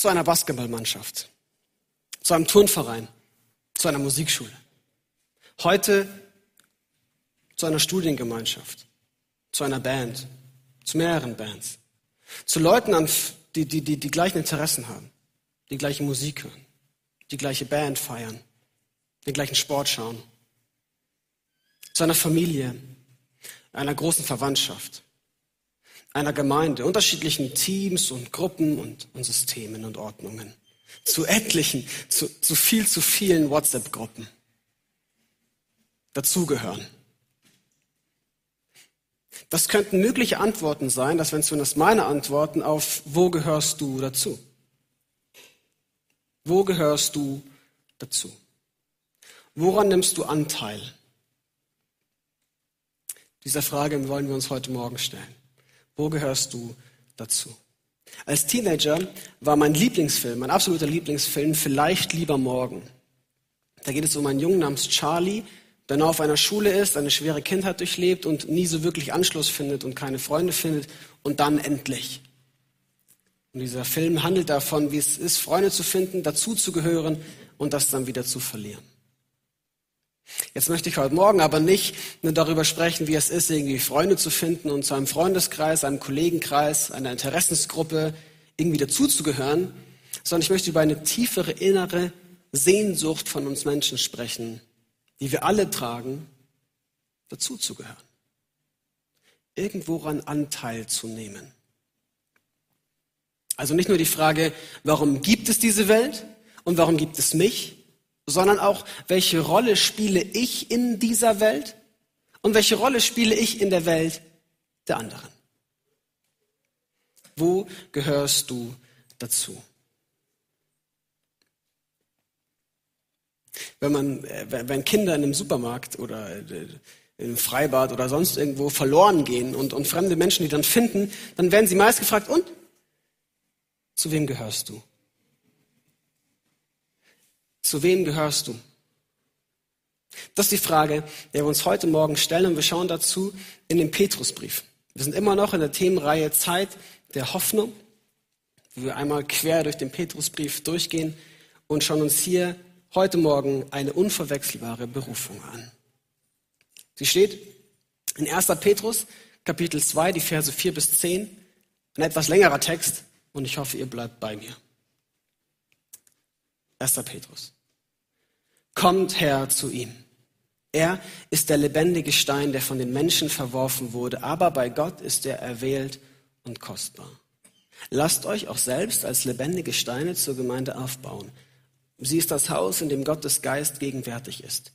Zu einer Basketballmannschaft, zu einem Turnverein, zu einer Musikschule. Heute zu einer Studiengemeinschaft, zu einer Band, zu mehreren Bands, zu Leuten, die, die, die die gleichen Interessen haben, die gleiche Musik hören, die gleiche Band feiern, den gleichen Sport schauen, zu einer Familie, einer großen Verwandtschaft, einer Gemeinde, unterschiedlichen Teams und Gruppen und, und Systemen und Ordnungen, zu etlichen, zu, zu viel zu vielen WhatsApp-Gruppen dazugehören. Das könnten mögliche Antworten sein, das wären zumindest meine Antworten auf, wo gehörst du dazu? Wo gehörst du dazu? Woran nimmst du Anteil? Dieser Frage wollen wir uns heute Morgen stellen. Wo gehörst du dazu? Als Teenager war mein Lieblingsfilm, mein absoluter Lieblingsfilm, vielleicht lieber morgen. Da geht es um einen Jungen namens Charlie, der nur auf einer Schule ist, eine schwere Kindheit durchlebt und nie so wirklich Anschluss findet und keine Freunde findet und dann endlich. Und dieser Film handelt davon, wie es ist, Freunde zu finden, dazu zu gehören und das dann wieder zu verlieren. Jetzt möchte ich heute Morgen aber nicht nur darüber sprechen, wie es ist, irgendwie Freunde zu finden und zu einem Freundeskreis, einem Kollegenkreis, einer Interessensgruppe irgendwie dazuzugehören, sondern ich möchte über eine tiefere innere Sehnsucht von uns Menschen sprechen, die wir alle tragen, dazuzugehören. Irgendworan Anteil zu nehmen. Also nicht nur die Frage, warum gibt es diese Welt und warum gibt es mich, sondern auch, welche Rolle spiele ich in dieser Welt und welche Rolle spiele ich in der Welt der anderen. Wo gehörst du dazu? Wenn, man, äh, wenn Kinder in einem Supermarkt oder äh, im Freibad oder sonst irgendwo verloren gehen und, und fremde Menschen die dann finden, dann werden sie meist gefragt, und? Zu wem gehörst du? Zu wem gehörst du? Das ist die Frage, der wir uns heute Morgen stellen und wir schauen dazu in den Petrusbrief. Wir sind immer noch in der Themenreihe Zeit der Hoffnung, wo wir einmal quer durch den Petrusbrief durchgehen und schauen uns hier heute Morgen eine unverwechselbare Berufung an. Sie steht in 1. Petrus, Kapitel 2, die Verse 4 bis 10, ein etwas längerer Text und ich hoffe, ihr bleibt bei mir. 1. Petrus. Kommt her zu ihm. Er ist der lebendige Stein, der von den Menschen verworfen wurde, aber bei Gott ist er erwählt und kostbar. Lasst euch auch selbst als lebendige Steine zur Gemeinde aufbauen. Sie ist das Haus, in dem Gottes Geist gegenwärtig ist.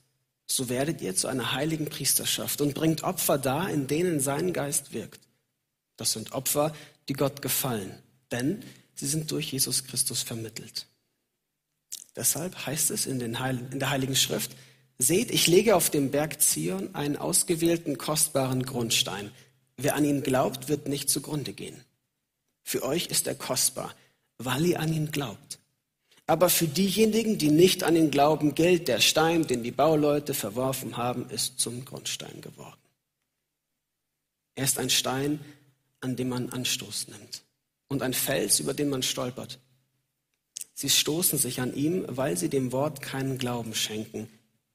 So werdet ihr zu einer heiligen Priesterschaft und bringt Opfer dar, in denen sein Geist wirkt. Das sind Opfer, die Gott gefallen, denn sie sind durch Jesus Christus vermittelt. Deshalb heißt es in, in der Heiligen Schrift, seht, ich lege auf dem Berg Zion einen ausgewählten, kostbaren Grundstein. Wer an ihn glaubt, wird nicht zugrunde gehen. Für euch ist er kostbar, weil ihr an ihn glaubt. Aber für diejenigen, die nicht an ihn glauben, gilt, der Stein, den die Bauleute verworfen haben, ist zum Grundstein geworden. Er ist ein Stein, an dem man Anstoß nimmt und ein Fels, über den man stolpert. Sie stoßen sich an ihm, weil sie dem Wort keinen Glauben schenken.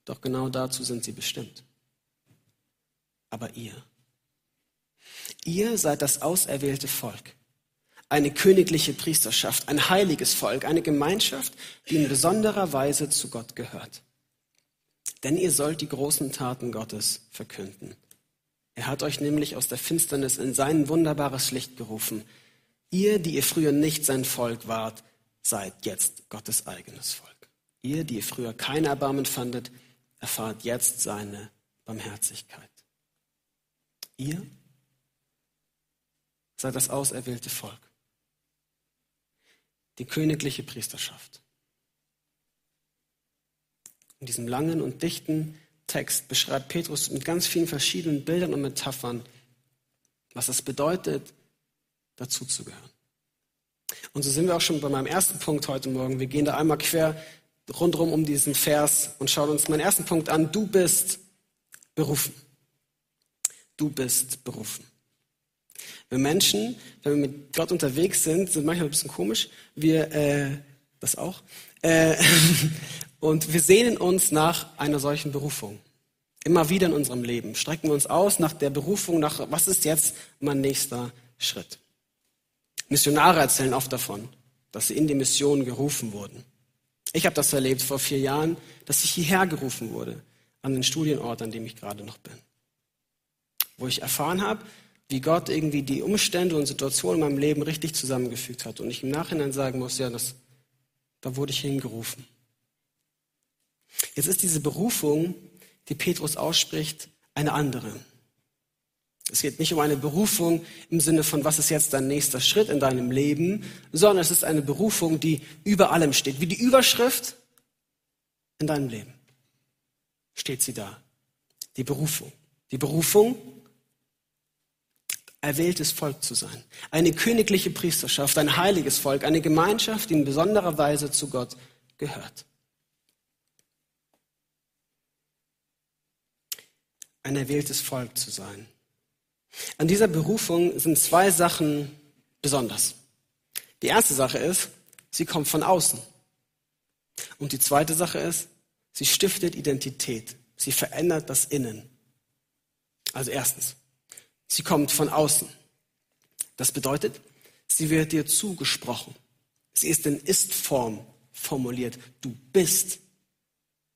Doch genau dazu sind sie bestimmt. Aber ihr, ihr seid das auserwählte Volk, eine königliche Priesterschaft, ein heiliges Volk, eine Gemeinschaft, die in besonderer Weise zu Gott gehört. Denn ihr sollt die großen Taten Gottes verkünden. Er hat euch nämlich aus der Finsternis in sein wunderbares Licht gerufen. Ihr, die ihr früher nicht sein Volk wart, seid jetzt Gottes eigenes Volk. Ihr, die ihr früher kein Erbarmen fandet, erfahrt jetzt seine Barmherzigkeit. Ihr seid das auserwählte Volk, die königliche Priesterschaft. In diesem langen und dichten Text beschreibt Petrus mit ganz vielen verschiedenen Bildern und Metaphern, was es bedeutet, dazuzugehören. Und so sind wir auch schon bei meinem ersten Punkt heute Morgen. Wir gehen da einmal quer rundherum um diesen Vers und schauen uns meinen ersten Punkt an. Du bist berufen. Du bist berufen. Wir Menschen, wenn wir mit Gott unterwegs sind, sind manchmal ein bisschen komisch. Wir, äh, das auch. Äh, und wir sehnen uns nach einer solchen Berufung. Immer wieder in unserem Leben strecken wir uns aus nach der Berufung, nach was ist jetzt mein nächster Schritt. Missionare erzählen oft davon, dass sie in die Mission gerufen wurden. Ich habe das erlebt vor vier Jahren, dass ich hierher gerufen wurde, an den Studienort, an dem ich gerade noch bin. Wo ich erfahren habe, wie Gott irgendwie die Umstände und Situationen in meinem Leben richtig zusammengefügt hat. Und ich im Nachhinein sagen muss, ja, das, da wurde ich hingerufen. Jetzt ist diese Berufung, die Petrus ausspricht, eine andere. Es geht nicht um eine Berufung im Sinne von, was ist jetzt dein nächster Schritt in deinem Leben, sondern es ist eine Berufung, die über allem steht. Wie die Überschrift in deinem Leben steht sie da. Die Berufung. Die Berufung erwähltes Volk zu sein. Eine königliche Priesterschaft, ein heiliges Volk, eine Gemeinschaft, die in besonderer Weise zu Gott gehört. Ein erwähltes Volk zu sein. An dieser Berufung sind zwei Sachen besonders. Die erste Sache ist, sie kommt von außen. Und die zweite Sache ist, sie stiftet Identität. Sie verändert das Innen. Also erstens, Sie kommt von außen. Das bedeutet, sie wird dir zugesprochen. Sie ist in Ist-Form formuliert. Du bist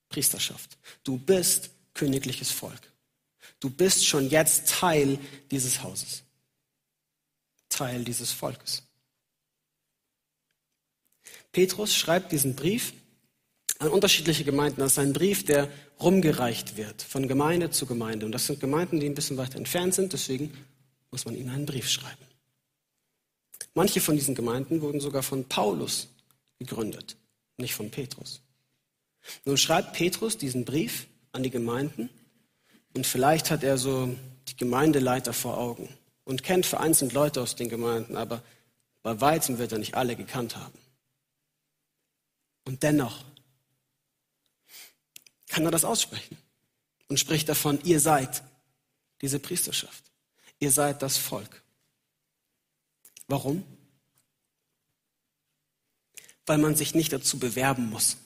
Priesterschaft. Du bist königliches Volk. Du bist schon jetzt Teil dieses Hauses. Teil dieses Volkes. Petrus schreibt diesen Brief an unterschiedliche Gemeinden. Das ist ein Brief, der rumgereicht wird, von Gemeinde zu Gemeinde. Und das sind Gemeinden, die ein bisschen weiter entfernt sind, deswegen muss man ihnen einen Brief schreiben. Manche von diesen Gemeinden wurden sogar von Paulus gegründet, nicht von Petrus. Nun schreibt Petrus diesen Brief an die Gemeinden und vielleicht hat er so die Gemeindeleiter vor Augen und kennt vereinzelt Leute aus den Gemeinden, aber bei weitem wird er nicht alle gekannt haben. Und dennoch kann er das aussprechen und spricht davon, ihr seid diese Priesterschaft. Ihr seid das Volk. Warum? Weil man sich nicht dazu bewerben muss.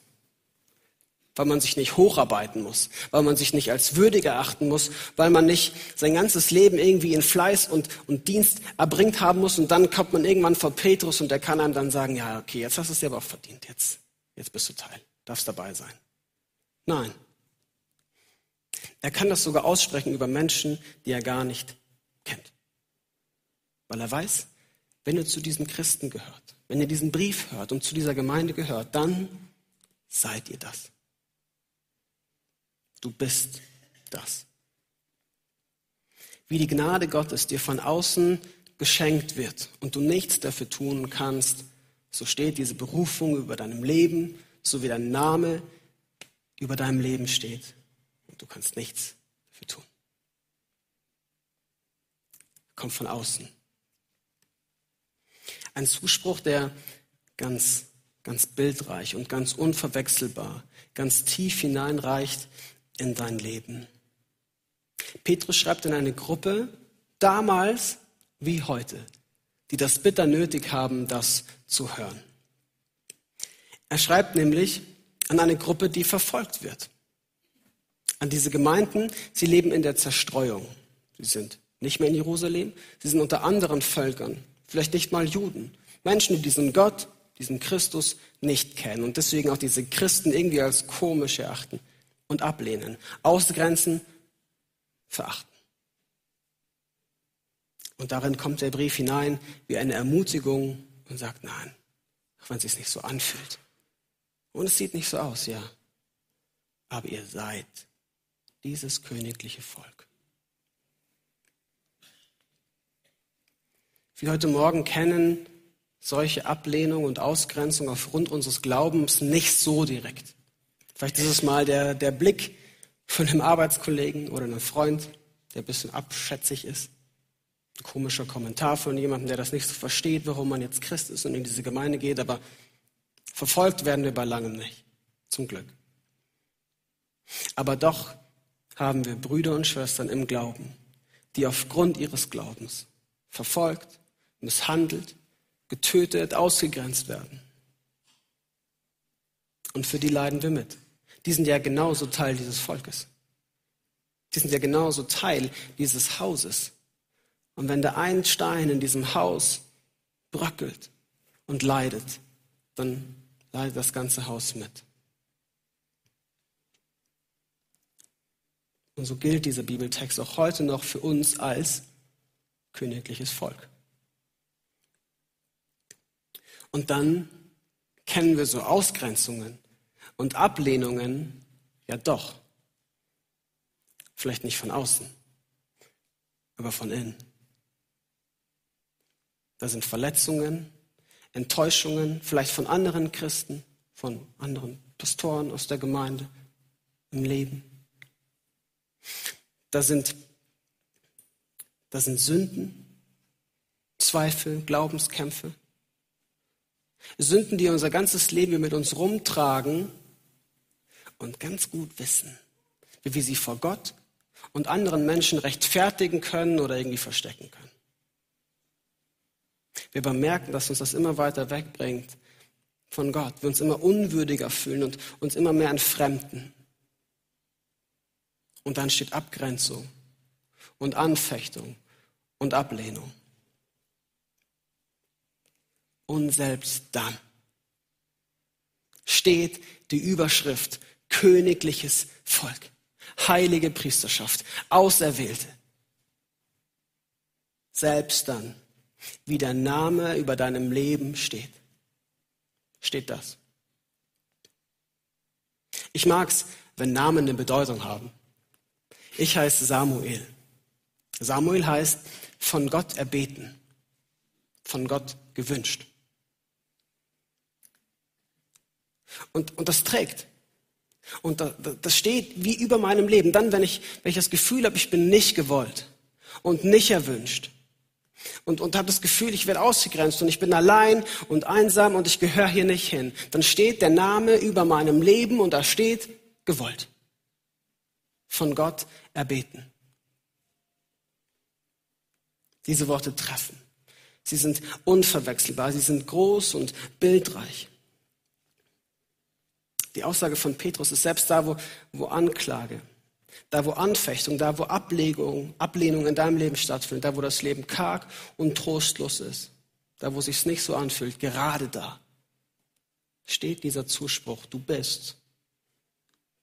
Weil man sich nicht hocharbeiten muss. Weil man sich nicht als würdig erachten muss. Weil man nicht sein ganzes Leben irgendwie in Fleiß und, und Dienst erbringt haben muss. Und dann kommt man irgendwann vor Petrus und der kann einem dann sagen, ja, okay, jetzt hast du es dir aber auch verdient. Jetzt, jetzt bist du Teil. Darfst dabei sein. Nein. Er kann das sogar aussprechen über Menschen, die er gar nicht kennt. Weil er weiß, wenn ihr zu diesen Christen gehört, wenn ihr diesen Brief hört und zu dieser Gemeinde gehört, dann seid ihr das. Du bist das. Wie die Gnade Gottes dir von außen geschenkt wird und du nichts dafür tun kannst, so steht diese Berufung über deinem Leben, so wie dein Name über deinem Leben steht. Und du kannst nichts dafür tun. Kommt von außen. Ein Zuspruch, der ganz, ganz bildreich und ganz unverwechselbar, ganz tief hineinreicht in dein Leben. Petrus schreibt in eine Gruppe, damals wie heute, die das bitter nötig haben, das zu hören. Er schreibt nämlich, an eine Gruppe, die verfolgt wird. An diese Gemeinden, sie leben in der Zerstreuung. Sie sind nicht mehr in Jerusalem, sie sind unter anderen Völkern, vielleicht nicht mal Juden. Menschen, die diesen Gott, diesen Christus nicht kennen und deswegen auch diese Christen irgendwie als komisch erachten und ablehnen, ausgrenzen, verachten. Und darin kommt der Brief hinein wie eine Ermutigung und sagt, nein, auch wenn es sich nicht so anfühlt. Und es sieht nicht so aus, ja. Aber ihr seid dieses königliche Volk. Wir heute Morgen kennen solche Ablehnung und Ausgrenzung aufgrund unseres Glaubens nicht so direkt. Vielleicht ist es mal der, der Blick von einem Arbeitskollegen oder einem Freund, der ein bisschen abschätzig ist. Ein komischer Kommentar von jemandem, der das nicht so versteht, warum man jetzt Christ ist und in diese Gemeinde geht, aber Verfolgt werden wir bei langem nicht, zum Glück. Aber doch haben wir Brüder und Schwestern im Glauben, die aufgrund ihres Glaubens verfolgt, misshandelt, getötet, ausgegrenzt werden. Und für die leiden wir mit. Die sind ja genauso Teil dieses Volkes. Die sind ja genauso Teil dieses Hauses. Und wenn der ein Stein in diesem Haus bröckelt und leidet, dann leidet das ganze Haus mit. Und so gilt dieser Bibeltext auch heute noch für uns als königliches Volk. Und dann kennen wir so Ausgrenzungen und Ablehnungen ja doch. Vielleicht nicht von außen, aber von innen. Da sind Verletzungen, Enttäuschungen, vielleicht von anderen Christen, von anderen Pastoren aus der Gemeinde im Leben. Da sind, da sind Sünden, Zweifel, Glaubenskämpfe. Sünden, die unser ganzes Leben mit uns rumtragen und ganz gut wissen, wie wir sie vor Gott und anderen Menschen rechtfertigen können oder irgendwie verstecken können. Wir bemerken, dass uns das immer weiter wegbringt von Gott, wir uns immer unwürdiger fühlen und uns immer mehr entfremden. Und dann steht Abgrenzung und Anfechtung und Ablehnung. Und selbst dann steht die Überschrift königliches Volk, heilige Priesterschaft, Auserwählte. Selbst dann, wie der Name über deinem Leben steht, steht das. Ich mag's, wenn Namen eine Bedeutung haben. Ich heiße Samuel. Samuel heißt von Gott erbeten, von Gott gewünscht. Und, und das trägt. Und das steht wie über meinem Leben. Dann, wenn ich, wenn ich das Gefühl habe, ich bin nicht gewollt und nicht erwünscht und, und habe das Gefühl, ich werde ausgegrenzt und ich bin allein und einsam und ich gehöre hier nicht hin, dann steht der Name über meinem Leben und da steht gewollt. Von Gott erbeten. Diese Worte treffen. Sie sind unverwechselbar, sie sind groß und bildreich. Die Aussage von Petrus ist selbst da, wo, wo Anklage, da wo Anfechtung, da wo Ablegung, Ablehnung in deinem Leben stattfindet, da wo das Leben karg und trostlos ist, da wo sich's nicht so anfühlt, gerade da steht dieser Zuspruch, du bist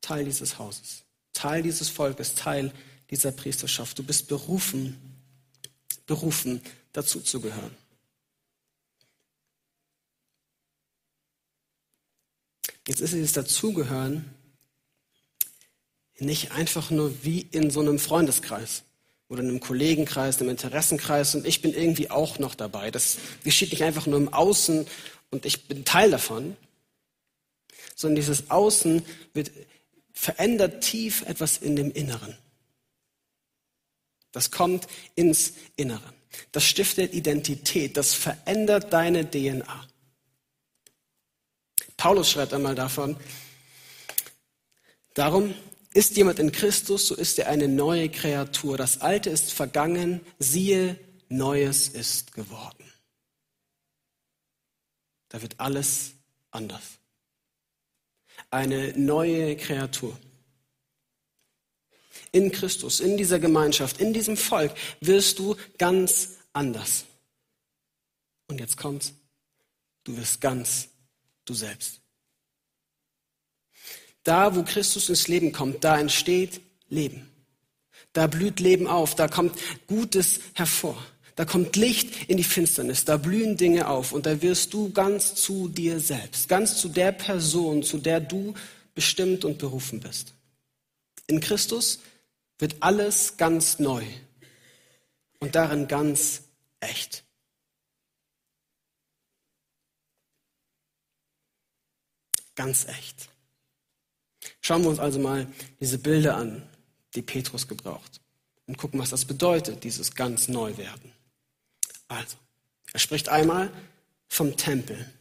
Teil dieses Hauses, Teil dieses Volkes, Teil dieser Priesterschaft. Du bist berufen, berufen, dazu zu gehören. Jetzt ist dieses Dazugehören nicht einfach nur wie in so einem Freundeskreis oder einem Kollegenkreis, einem Interessenkreis und ich bin irgendwie auch noch dabei. Das geschieht nicht einfach nur im Außen und ich bin Teil davon, sondern dieses Außen wird verändert tief etwas in dem Inneren. Das kommt ins Innere. Das stiftet Identität. Das verändert deine DNA. Paulus schreibt einmal davon, darum ist jemand in Christus, so ist er eine neue Kreatur. Das Alte ist vergangen, siehe, Neues ist geworden. Da wird alles anders. Eine neue Kreatur. In Christus, in dieser Gemeinschaft, in diesem Volk wirst du ganz anders. Und jetzt kommt's. Du wirst ganz du selbst. Da, wo Christus ins Leben kommt, da entsteht Leben. Da blüht Leben auf, da kommt Gutes hervor. Da kommt Licht in die Finsternis, da blühen Dinge auf und da wirst du ganz zu dir selbst, ganz zu der Person, zu der du bestimmt und berufen bist. In Christus wird alles ganz neu und darin ganz echt. Ganz echt. Schauen wir uns also mal diese Bilder an, die Petrus gebraucht. Und gucken, was das bedeutet, dieses ganz Neuwerden. Also, er spricht einmal vom Tempel.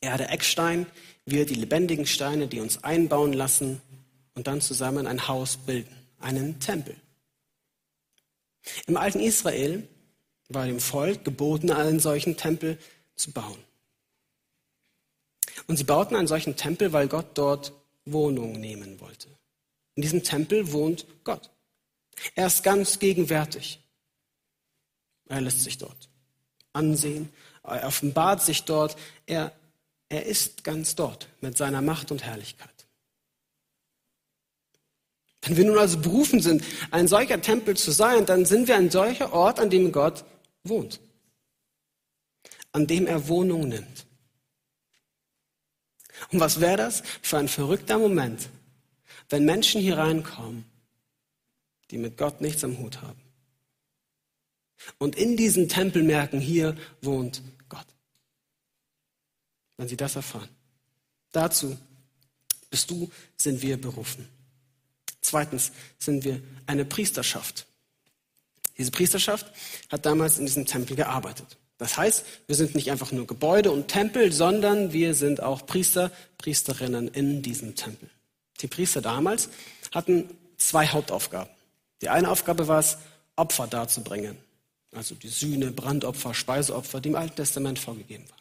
Er, der Eckstein, wir die lebendigen Steine, die uns einbauen lassen und dann zusammen ein Haus bilden, einen Tempel. Im alten Israel war dem Volk geboten, einen solchen Tempel zu bauen. Und sie bauten einen solchen Tempel, weil Gott dort Wohnung nehmen wollte. In diesem Tempel wohnt Gott. Er ist ganz gegenwärtig. Er lässt sich dort ansehen, er offenbart sich dort, er, er ist ganz dort mit seiner Macht und Herrlichkeit. Wenn wir nun also berufen sind, ein solcher Tempel zu sein, dann sind wir ein solcher Ort, an dem Gott wohnt, an dem er Wohnung nimmt. Und was wäre das für ein verrückter Moment, wenn Menschen hier reinkommen, die mit Gott nichts am Hut haben und in diesem Tempel merken, hier wohnt Gott. Wenn sie das erfahren. Dazu bist du, sind wir berufen. Zweitens sind wir eine Priesterschaft. Diese Priesterschaft hat damals in diesem Tempel gearbeitet. Das heißt, wir sind nicht einfach nur Gebäude und Tempel, sondern wir sind auch Priester, Priesterinnen in diesem Tempel. Die Priester damals hatten zwei Hauptaufgaben. Die eine Aufgabe war es, Opfer darzubringen. Also die Sühne, Brandopfer, Speiseopfer, die im Alten Testament vorgegeben waren.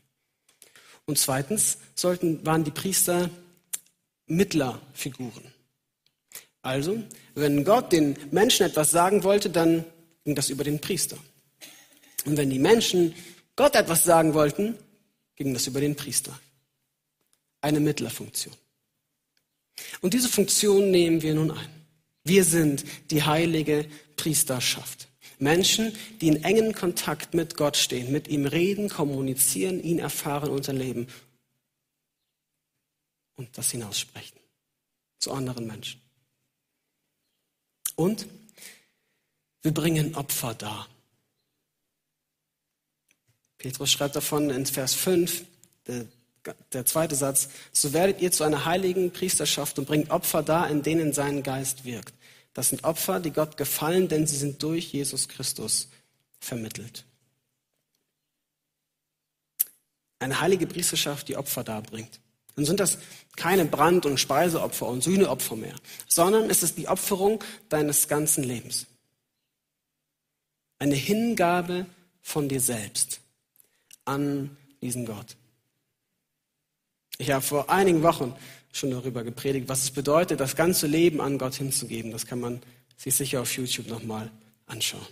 Und zweitens sollten, waren die Priester Mittlerfiguren. Also, wenn Gott den Menschen etwas sagen wollte, dann ging das über den Priester. Und wenn die Menschen Gott etwas sagen wollten, ging das über den Priester. Eine Mittlerfunktion. Und diese Funktion nehmen wir nun ein. Wir sind die heilige Priesterschaft. Menschen, die in engen Kontakt mit Gott stehen, mit ihm reden, kommunizieren, ihn erfahren und erleben und das hinaussprechen zu anderen Menschen. Und wir bringen Opfer dar. Petrus schreibt davon in Vers 5, der, der, zweite Satz, so werdet ihr zu einer heiligen Priesterschaft und bringt Opfer dar, in denen sein Geist wirkt. Das sind Opfer, die Gott gefallen, denn sie sind durch Jesus Christus vermittelt. Eine heilige Priesterschaft, die Opfer darbringt. Dann sind das keine Brand- und Speiseopfer und Sühneopfer mehr, sondern es ist die Opferung deines ganzen Lebens. Eine Hingabe von dir selbst an diesen Gott. Ich habe vor einigen Wochen schon darüber gepredigt, was es bedeutet, das ganze Leben an Gott hinzugeben. Das kann man sich sicher auf YouTube nochmal anschauen.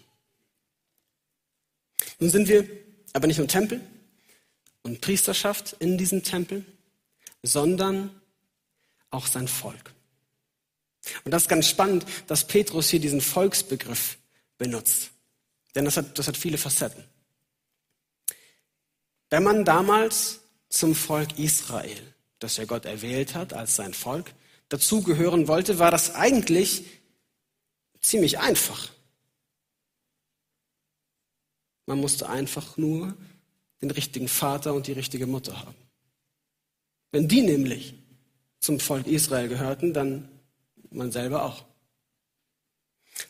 Nun sind wir aber nicht nur Tempel und Priesterschaft in diesem Tempel, sondern auch sein Volk. Und das ist ganz spannend, dass Petrus hier diesen Volksbegriff benutzt. Denn das hat, das hat viele Facetten. Wenn man damals zum Volk Israel, das ja Gott erwählt hat als sein Volk, dazugehören wollte, war das eigentlich ziemlich einfach. Man musste einfach nur den richtigen Vater und die richtige Mutter haben. Wenn die nämlich zum Volk Israel gehörten, dann man selber auch.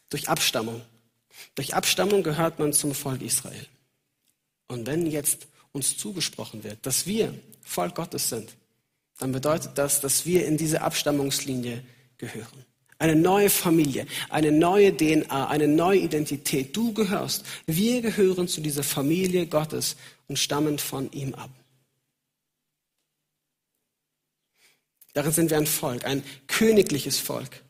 Durch Abstammung. Durch Abstammung gehört man zum Volk Israel. Und wenn jetzt uns zugesprochen wird, dass wir Volk Gottes sind, dann bedeutet das, dass wir in diese Abstammungslinie gehören. Eine neue Familie, eine neue DNA, eine neue Identität. Du gehörst. Wir gehören zu dieser Familie Gottes und stammen von ihm ab. Darin sind wir ein Volk, ein königliches Volk.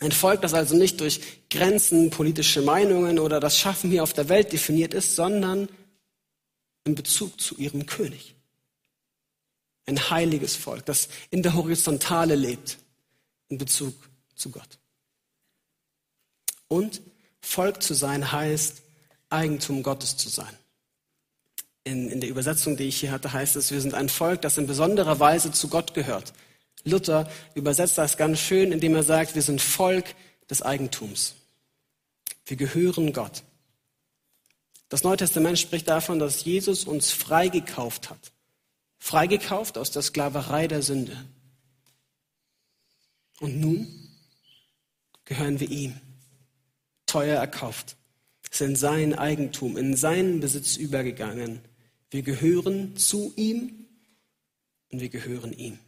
Ein Volk, das also nicht durch Grenzen, politische Meinungen oder das Schaffen hier auf der Welt definiert ist, sondern in Bezug zu ihrem König. Ein heiliges Volk, das in der Horizontale lebt, in Bezug zu Gott. Und Volk zu sein heißt, Eigentum Gottes zu sein in, in der Übersetzung, die ich hier hatte, heißt es, wir sind ein Volk, das in besonderer Weise zu Gott gehört. Luther übersetzt das ganz schön, indem er sagt, wir sind Volk des Eigentums. Wir gehören Gott. Das Neue Testament spricht davon, dass Jesus uns freigekauft hat. Freigekauft aus der Sklaverei der Sünde. Und nun gehören wir ihm. Teuer erkauft. Sind sein Eigentum, in seinen Besitz übergegangen. Wir gehören zu ihm und wir gehören ihm.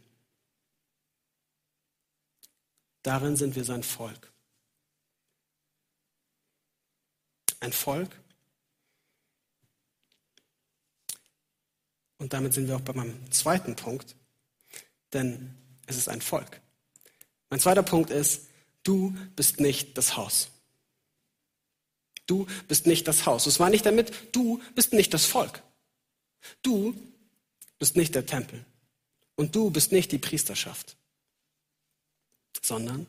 Darin sind wir sein Volk. ein Volk. Und damit sind wir auch bei meinem zweiten Punkt, denn es ist ein Volk. Mein zweiter Punkt ist, du bist nicht das Haus. Du bist nicht das Haus. Das meine ich damit, du bist nicht das Volk. Du bist nicht der Tempel. Und du bist nicht die Priesterschaft, sondern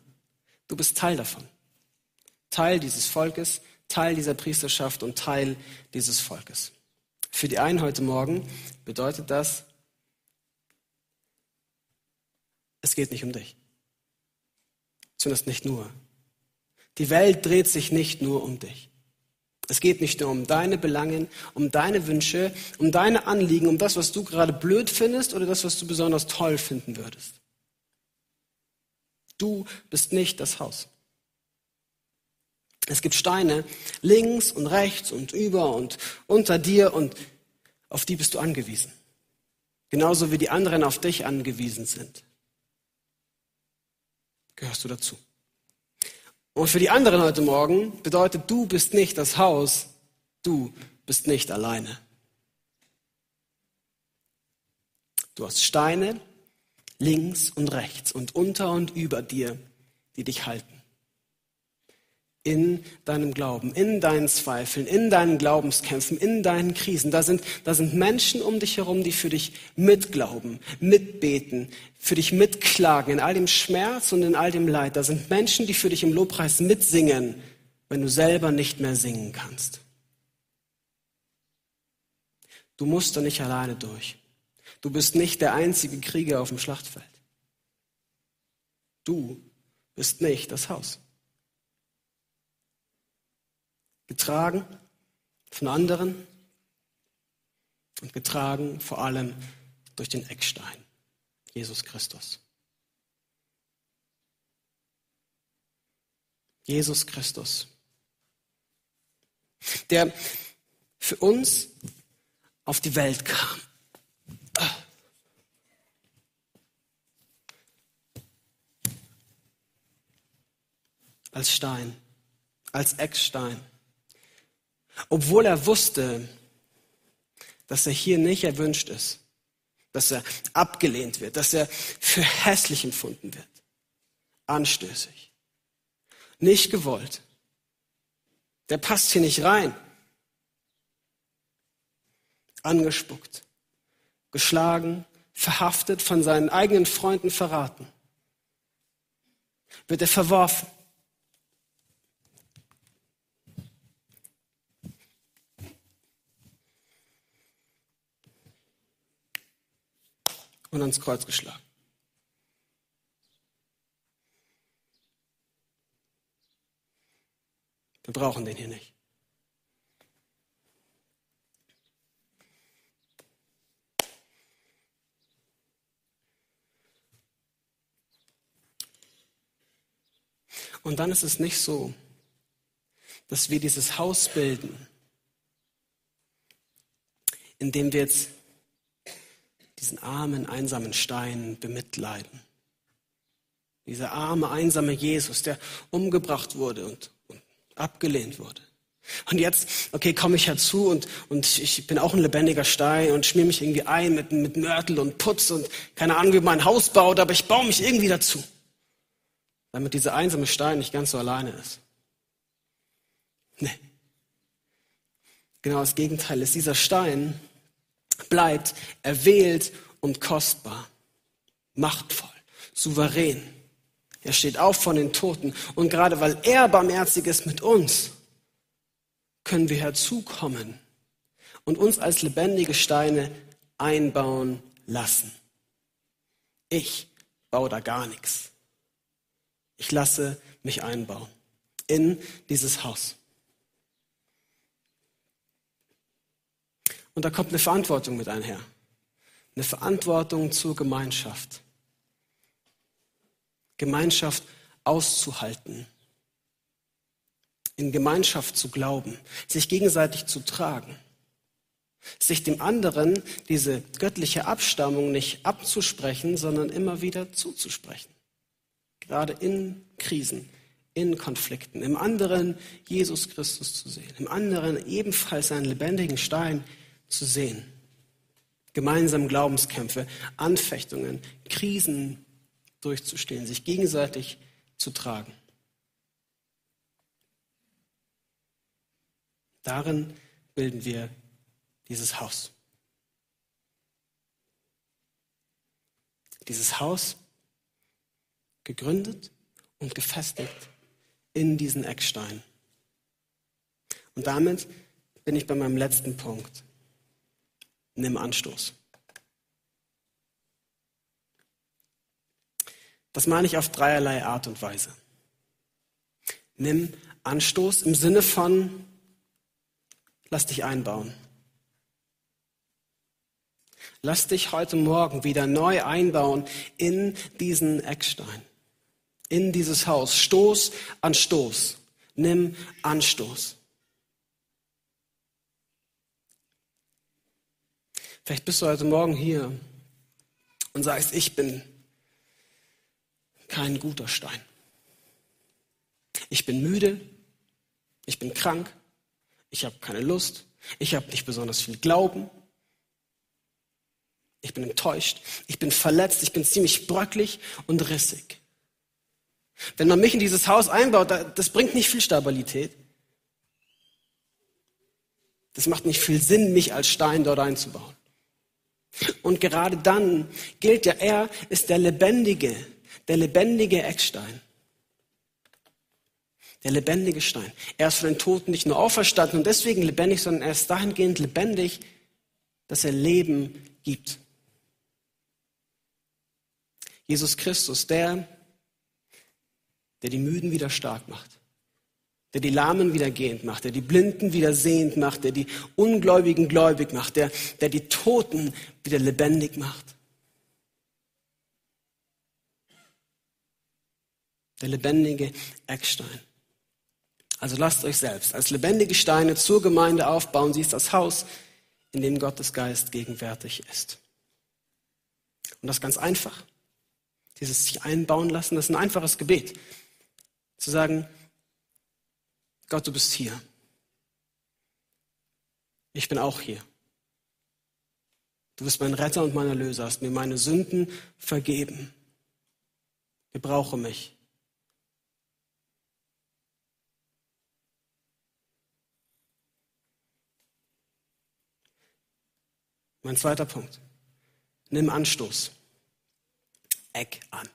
du bist Teil davon. Teil dieses Volkes, Teil dieser Priesterschaft und Teil dieses Volkes. Für die einen heute Morgen bedeutet das, es geht nicht um dich. Zumindest nicht nur. Die Welt dreht sich nicht nur um dich. Es geht nicht nur um deine Belangen, um deine Wünsche, um deine Anliegen, um das, was du gerade blöd findest oder das, was du besonders toll finden würdest. Du bist nicht das Haus. Es gibt Steine links und rechts und über und unter dir und auf die bist du angewiesen. Genauso wie die anderen auf dich angewiesen sind. Gehörst du dazu. Und für die anderen heute Morgen bedeutet, du bist nicht das Haus, du bist nicht alleine. Du hast Steine links und rechts und unter und über dir, die dich halten in deinem Glauben, in deinen Zweifeln, in deinen Glaubenskämpfen, in deinen Krisen. Da sind, da sind Menschen um dich herum, die für dich mitglauben, mitbeten, für dich mitklagen, in all dem Schmerz und in all dem Leid. Da sind Menschen, die für dich im Lobpreis mitsingen, wenn du selber nicht mehr singen kannst. Du musst da nicht alleine durch. Du bist nicht der einzige Krieger auf dem Schlachtfeld. Du bist nicht das Haus getragen von anderen und getragen vor allem durch den Eckstein, Jesus Christus. Jesus Christus, der für uns auf die Welt kam. Als Stein, als Eckstein obwohl er wusste, dass er hier nicht erwünscht ist, dass er abgelehnt wird, dass er für hässlich empfunden wird, anstößig, nicht gewollt. Der passt hier nicht rein. Angespuckt, geschlagen, verhaftet, von seinen eigenen Freunden verraten. Wird er verworfen. Und ans Kreuz geschlagen. Wir brauchen den hier nicht. Und dann ist es nicht so, dass wir dieses Haus bilden, in dem wir jetzt diesen armen, einsamen Stein bemitleiden. Dieser arme, einsame Jesus, der umgebracht wurde und, und abgelehnt wurde. Und jetzt, okay, komme ich herzu und, und ich bin auch ein lebendiger Stein und schmier mich irgendwie ein mit, mit Mörtel und Putz und keine Ahnung, wie man ein Haus baut, aber ich baue mich irgendwie dazu. Damit dieser einsame Stein nicht ganz so alleine ist. Nee. Genau das Gegenteil ist dieser Stein, bleibt erwählt und kostbar, machtvoll, souverän. Er steht auf von den Toten und gerade weil er barmherzig ist mit uns, können wir herzukommen und uns als lebendige Steine einbauen lassen. Ich baue da gar nichts. Ich lasse mich einbauen in dieses Haus. Und da kommt eine Verantwortung mit einher. Eine Verantwortung zur Gemeinschaft. Gemeinschaft auszuhalten. In Gemeinschaft zu glauben. Sich gegenseitig zu tragen. Sich dem anderen diese göttliche Abstammung nicht abzusprechen, sondern immer wieder zuzusprechen. Gerade in Krisen, in Konflikten, im anderen Jesus Christus zu sehen, im anderen ebenfalls einen lebendigen Stein zu sehen. Gemeinsam Glaubenskämpfe, Anfechtungen, Krisen durchzustehen, sich gegenseitig zu tragen. Darin bilden wir dieses Haus. Dieses Haus gegründet und gefestigt in diesen Eckstein. Und damit bin ich bei meinem letzten Punkt. Nimm Anstoß. Das meine ich auf dreierlei Art und Weise. Nimm Anstoß im Sinne von, lass dich einbauen. Lass dich heute Morgen wieder neu einbauen in diesen Eckstein, in dieses Haus. Stoß an Stoß. Nimm Anstoß. Vielleicht bist du heute Morgen hier und sagst, ich bin kein guter Stein. Ich bin müde, ich bin krank, ich habe keine Lust, ich habe nicht besonders viel Glauben, ich bin enttäuscht, ich bin verletzt, ich bin ziemlich bröcklig und rissig. Wenn man mich in dieses Haus einbaut, das bringt nicht viel Stabilität. Das macht nicht viel Sinn, mich als Stein dort einzubauen. Und gerade dann gilt ja, er ist der lebendige, der lebendige Eckstein. Der lebendige Stein. Er ist von den Toten nicht nur auferstanden und deswegen lebendig, sondern er ist dahingehend lebendig, dass er Leben gibt. Jesus Christus, der, der die Müden wieder stark macht, der die Lahmen wieder gehend macht, der die Blinden wieder sehend macht, der die Ungläubigen gläubig macht, der, der die Toten wieder lebendig macht. Der lebendige Eckstein. Also lasst euch selbst als lebendige Steine zur Gemeinde aufbauen. Sie ist das Haus, in dem Gottes Geist gegenwärtig ist. Und das ganz einfach dieses sich einbauen lassen, das ist ein einfaches Gebet. Zu sagen, Gott, du bist hier. Ich bin auch hier. Du bist mein Retter und mein Erlöser, hast mir meine Sünden vergeben. Gebrauche mich. Mein zweiter Punkt. Nimm Anstoß. Eck an.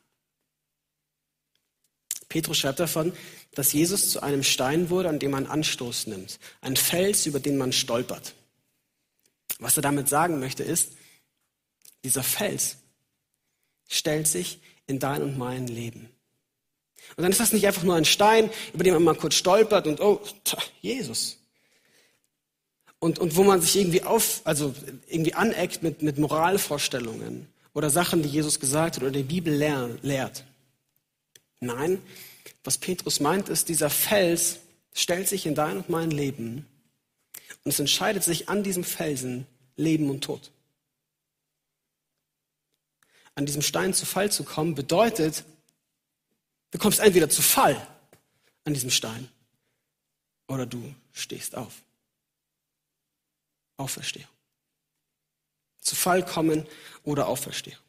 Petrus schreibt davon, dass Jesus zu einem Stein wurde, an dem man Anstoß nimmt. Ein Fels, über den man stolpert. Was er damit sagen möchte, ist, dieser Fels stellt sich in dein und mein Leben. Und dann ist das nicht einfach nur ein Stein, über den man mal kurz stolpert und, oh, Jesus. Und, und wo man sich irgendwie auf, also irgendwie aneckt mit, mit Moralvorstellungen oder Sachen, die Jesus gesagt hat oder die Bibel lehrt. Nein, was Petrus meint, ist, dieser Fels stellt sich in dein und mein Leben und es entscheidet sich an diesem Felsen Leben und Tod. An diesem Stein zu Fall zu kommen, bedeutet, du kommst entweder zu Fall an diesem Stein oder du stehst auf. Auferstehung zu Fall kommen oder Auferstehung.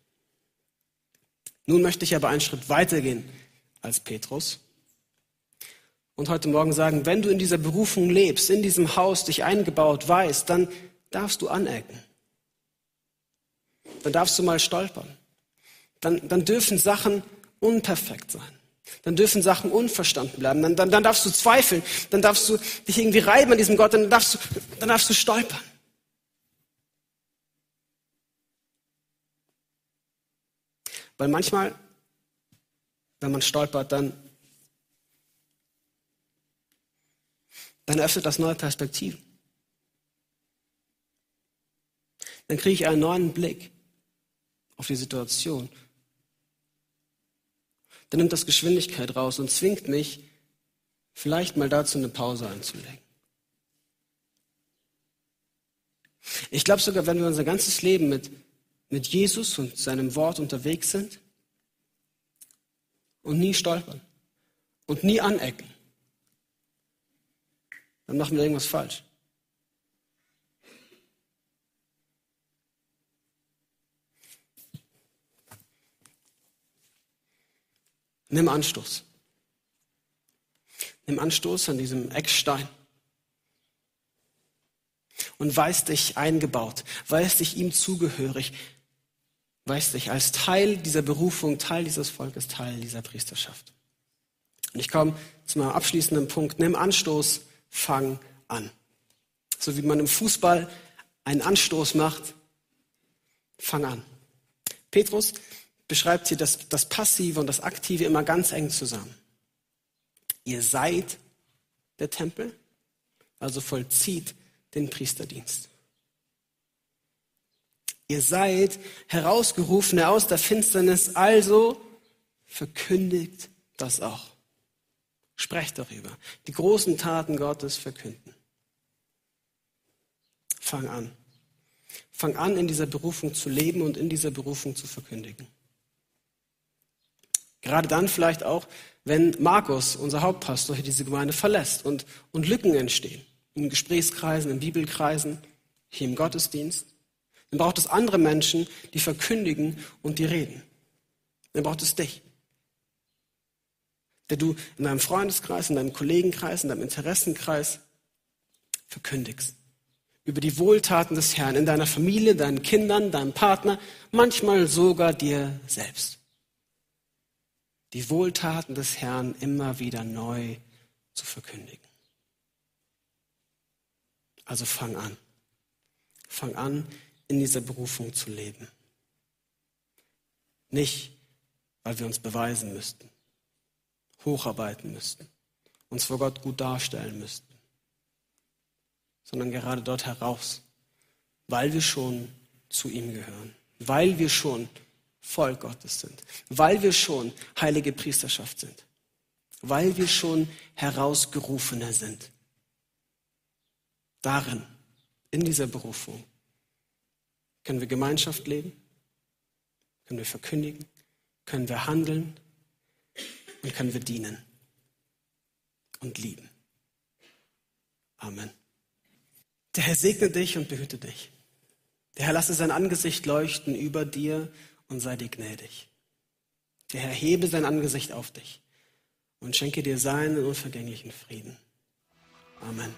Nun möchte ich aber einen Schritt weitergehen als Petrus und heute Morgen sagen, wenn du in dieser Berufung lebst, in diesem Haus dich eingebaut weißt, dann darfst du anecken. Dann darfst du mal stolpern. Dann, dann dürfen Sachen unperfekt sein. Dann dürfen Sachen unverstanden bleiben. Dann, dann, dann darfst du zweifeln. Dann darfst du dich irgendwie reiben an diesem Gott. Dann darfst du, dann darfst du stolpern. Weil manchmal, wenn man stolpert, dann, dann öffnet das neue Perspektiven. Dann kriege ich einen neuen Blick auf die Situation. Dann nimmt das Geschwindigkeit raus und zwingt mich, vielleicht mal dazu eine Pause einzulegen. Ich glaube sogar, wenn wir unser ganzes Leben mit mit Jesus und seinem Wort unterwegs sind und nie stolpern und nie anecken, dann machen wir irgendwas falsch. Nimm Anstoß. Nimm Anstoß an diesem Eckstein und weiß dich eingebaut, weiß dich ihm zugehörig, weiß dich als Teil dieser Berufung, Teil dieses Volkes, Teil dieser Priesterschaft. Und ich komme zu meinem abschließenden Punkt. Nimm Anstoß, fang an. So wie man im Fußball einen Anstoß macht, fang an. Petrus beschreibt hier das, das Passive und das Aktive immer ganz eng zusammen. Ihr seid der Tempel, also vollzieht den Priesterdienst. Ihr seid Herausgerufene aus der Finsternis, also verkündigt das auch. Sprecht darüber. Die großen Taten Gottes verkünden. Fang an. Fang an, in dieser Berufung zu leben und in dieser Berufung zu verkündigen. Gerade dann vielleicht auch, wenn Markus, unser Hauptpastor, hier diese Gemeinde verlässt und, und Lücken entstehen. In Gesprächskreisen, in Bibelkreisen, hier im Gottesdienst. Dann braucht es andere Menschen, die verkündigen und die reden. Dann braucht es dich. Der du in deinem Freundeskreis, in deinem Kollegenkreis, in deinem Interessenkreis verkündigst. Über die Wohltaten des Herrn in deiner Familie, deinen Kindern, deinem Partner, manchmal sogar dir selbst die Wohltaten des Herrn immer wieder neu zu verkündigen. Also fang an. Fang an, in dieser Berufung zu leben. Nicht, weil wir uns beweisen müssten, hocharbeiten müssten, uns vor Gott gut darstellen müssten, sondern gerade dort heraus, weil wir schon zu ihm gehören, weil wir schon Volk Gottes sind, weil wir schon heilige Priesterschaft sind, weil wir schon Herausgerufene sind. Darin, in dieser Berufung, können wir Gemeinschaft leben, können wir verkündigen, können wir handeln und können wir dienen und lieben. Amen. Der Herr segne dich und behüte dich. Der Herr lasse sein Angesicht leuchten über dir und sei dir gnädig. Der Herr hebe sein Angesicht auf dich und schenke dir seinen unvergänglichen Frieden. Amen.